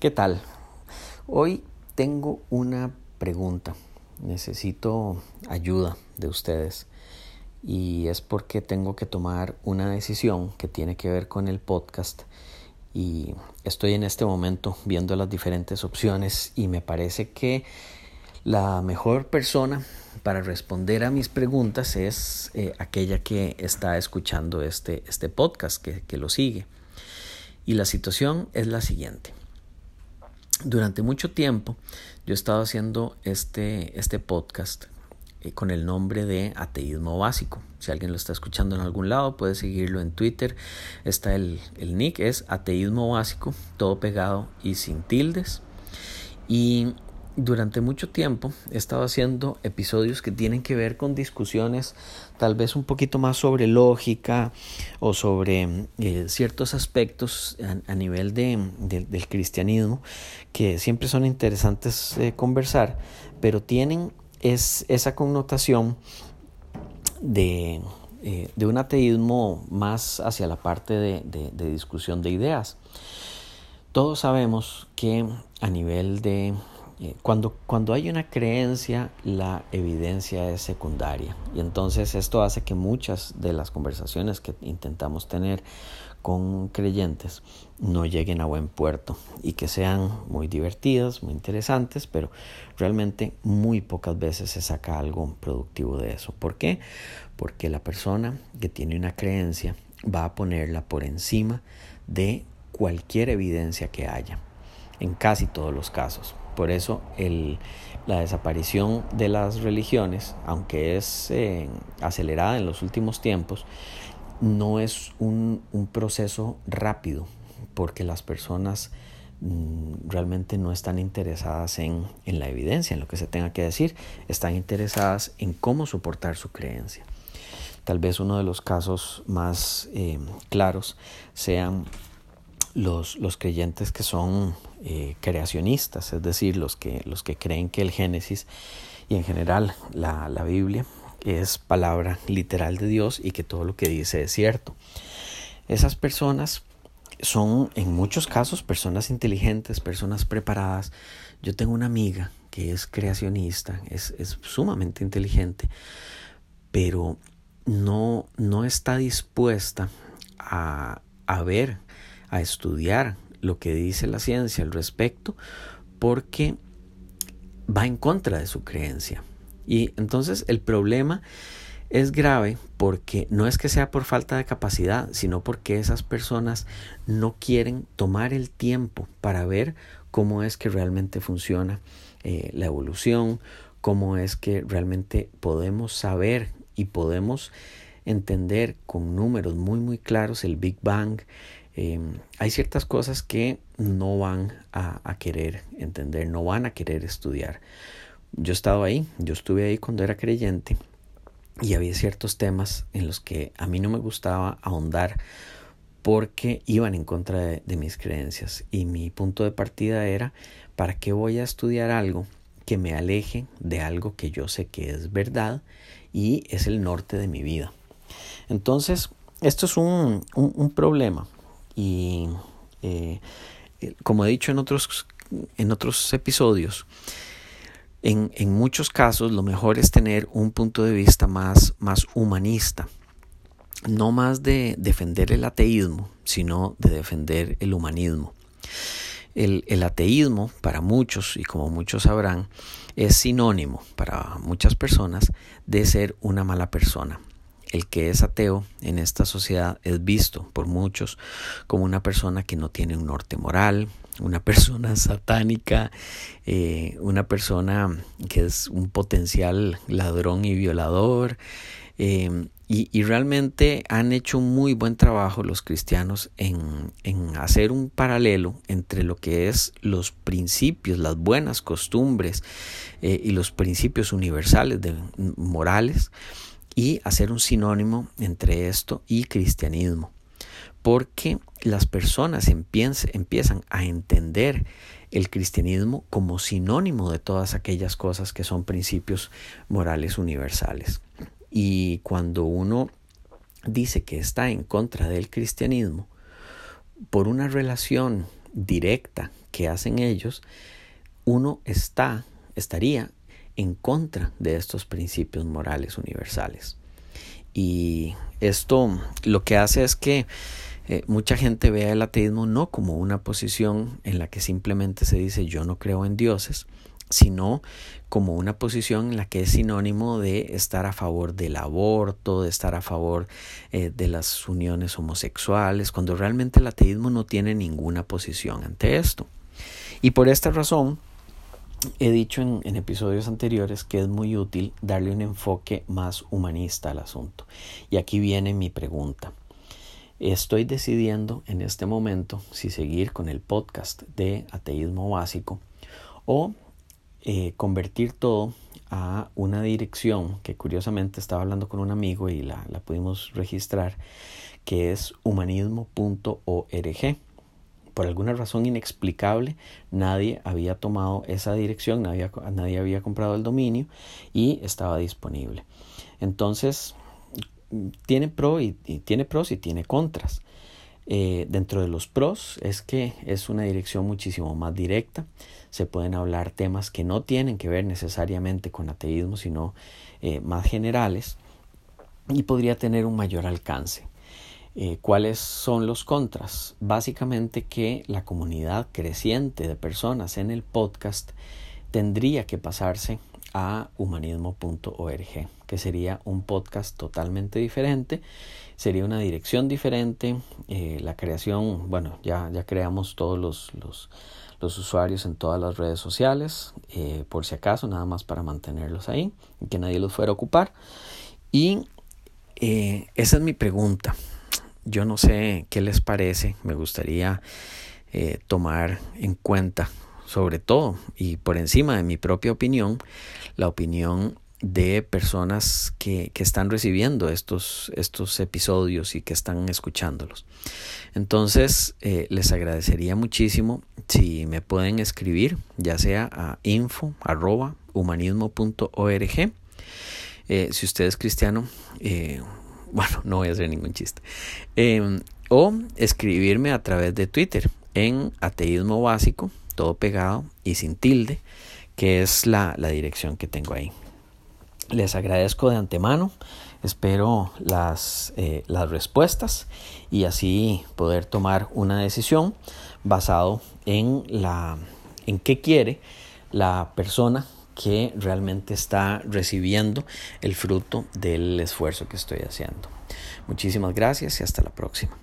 ¿Qué tal? Hoy tengo una pregunta. Necesito ayuda de ustedes y es porque tengo que tomar una decisión que tiene que ver con el podcast y estoy en este momento viendo las diferentes opciones y me parece que la mejor persona para responder a mis preguntas es eh, aquella que está escuchando este, este podcast, que, que lo sigue. Y la situación es la siguiente. Durante mucho tiempo yo he estado haciendo este, este podcast eh, con el nombre de Ateísmo Básico. Si alguien lo está escuchando en algún lado, puede seguirlo en Twitter. Está el, el nick, es Ateísmo Básico, todo pegado y sin tildes. Y durante mucho tiempo he estado haciendo episodios que tienen que ver con discusiones tal vez un poquito más sobre lógica o sobre eh, ciertos aspectos a, nivel de, del cristianismo que siempre son interesantes de conversar, pero tienen es, esa connotación de, eh, de, un ateísmo más hacia la parte de, discusión de ideas. Todos sabemos que a nivel de eh, cuando, cuando hay una creencia, la evidencia es secundaria. Y entonces esto hace que muchas de las conversaciones que intentamos tener con creyentes no lleguen a buen puerto y que sean muy divertidas, muy interesantes, pero realmente muy pocas veces se saca algo productivo de eso. ¿Por qué? Porque la persona que tiene una creencia va a ponerla por encima de cualquier evidencia que haya, en casi todos los casos. Por eso el, la desaparición de las religiones, aunque es eh, acelerada en los últimos tiempos, no es un, un proceso rápido, porque las personas mm, realmente no están interesadas en, en, la evidencia, en lo que se tenga que decir, están interesadas en cómo soportar su creencia. Tal vez uno de los casos más eh, claros sean los, los creyentes que son eh, creacionistas, es decir, los que, los que creen que el Génesis y en general la, la Biblia es palabra literal de Dios y que todo lo que dice es cierto. Esas personas son en muchos casos personas inteligentes, personas preparadas. Yo tengo una amiga que es creacionista, es, es sumamente inteligente, pero no, no está dispuesta a, a ver a estudiar lo que dice la ciencia al respecto porque va en contra de su creencia. Y entonces el problema es grave porque no es que sea por falta de capacidad, sino porque esas personas no quieren tomar el tiempo para ver cómo es que realmente funciona eh, la evolución, cómo es que realmente podemos saber y podemos entender con números muy muy claros el Big Bang, Em, hay ciertas cosas que no van a, querer entender, no van a querer estudiar. Yo he estado ahí, yo estuve ahí cuando era creyente y había ciertos temas en los que a mí no me gustaba ahondar porque iban en contra de, mis creencias y mi punto de partida era ¿para qué voy a estudiar algo que me aleje de algo que yo sé que es verdad y es el norte de mi vida? Entonces, esto es un problema y eh, como he dicho en otros, en otros episodios, en, en, muchos casos lo mejor es tener un punto de vista más, más humanista, no más de defender el ateísmo, sino de defender el humanismo. El, el, ateísmo para muchos, y como muchos sabrán, es sinónimo para muchas personas de ser una mala persona el que es ateo en esta sociedad es visto por muchos como una persona que no tiene un norte moral, una persona satánica, eh, una persona que es un potencial ladrón y violador. Eh, y, realmente han hecho un muy buen trabajo los cristianos en, en, hacer un paralelo entre lo que es los principios, las buenas costumbres eh, y los principios universales de, morales y hacer un sinónimo entre esto y cristianismo. Porque las personas empiezan a entender el cristianismo como sinónimo de todas aquellas cosas que son principios morales universales. Y cuando uno dice que está en contra del cristianismo, por una relación directa que hacen ellos, uno está, estaría en contra de estos principios morales universales. Y esto lo que hace es que eh, mucha gente vea el ateísmo no como una posición en la que simplemente se dice yo no creo en dioses, sino como una posición en la que es sinónimo de estar a favor del aborto, de estar a favor eh, de las uniones homosexuales, cuando realmente el ateísmo no tiene ninguna posición ante esto. Y por esta razón, he dicho en, episodios anteriores que es muy útil darle un enfoque más humanista al asunto. Y aquí viene mi pregunta. Estoy decidiendo en este momento si seguir con el podcast de ateísmo básico o eh, convertir todo a una dirección que curiosamente estaba hablando con un amigo y la, la pudimos registrar, que es humanismo.org. Por alguna razón inexplicable, nadie había tomado esa dirección, nadie, había comprado el dominio y estaba disponible. Entonces, tiene pro y, tiene pros y tiene contras. Eh, dentro de los pros es que es una dirección muchísimo más directa. Se pueden hablar temas que no tienen que ver necesariamente con ateísmo, sino eh, más generales y podría tener un mayor alcance. Eh, ¿Cuáles son los contras? Básicamente que la comunidad creciente de personas en el podcast tendría que pasarse a humanismo.org, que sería un podcast totalmente diferente, sería una dirección diferente, eh, la creación, bueno, ya, ya creamos todos los, los, usuarios en todas las redes sociales, eh, por si acaso, nada más para mantenerlos ahí y que nadie los fuera a ocupar. Y esa es mi pregunta. Yo no sé qué les parece, me gustaría tomar en cuenta sobre todo y por encima de mi propia opinión, la opinión de personas que, que, están recibiendo estos, estos episodios y que están escuchándolos. Entonces, eh, les agradecería muchísimo si me pueden escribir, ya sea a info arroba humanismo.org. Eh, si usted es cristiano, eh, bueno, no voy a hacer ningún chiste. Em, o escribirme a través de Twitter en ateísmo básico todo pegado y sin tilde, que es la, dirección que tengo ahí. Les agradezco de antemano, espero las, eh, las respuestas y así poder tomar una decisión basado en, la, en qué quiere la persona que realmente está recibiendo el fruto del esfuerzo que estoy haciendo. Muchísimas gracias y hasta la próxima.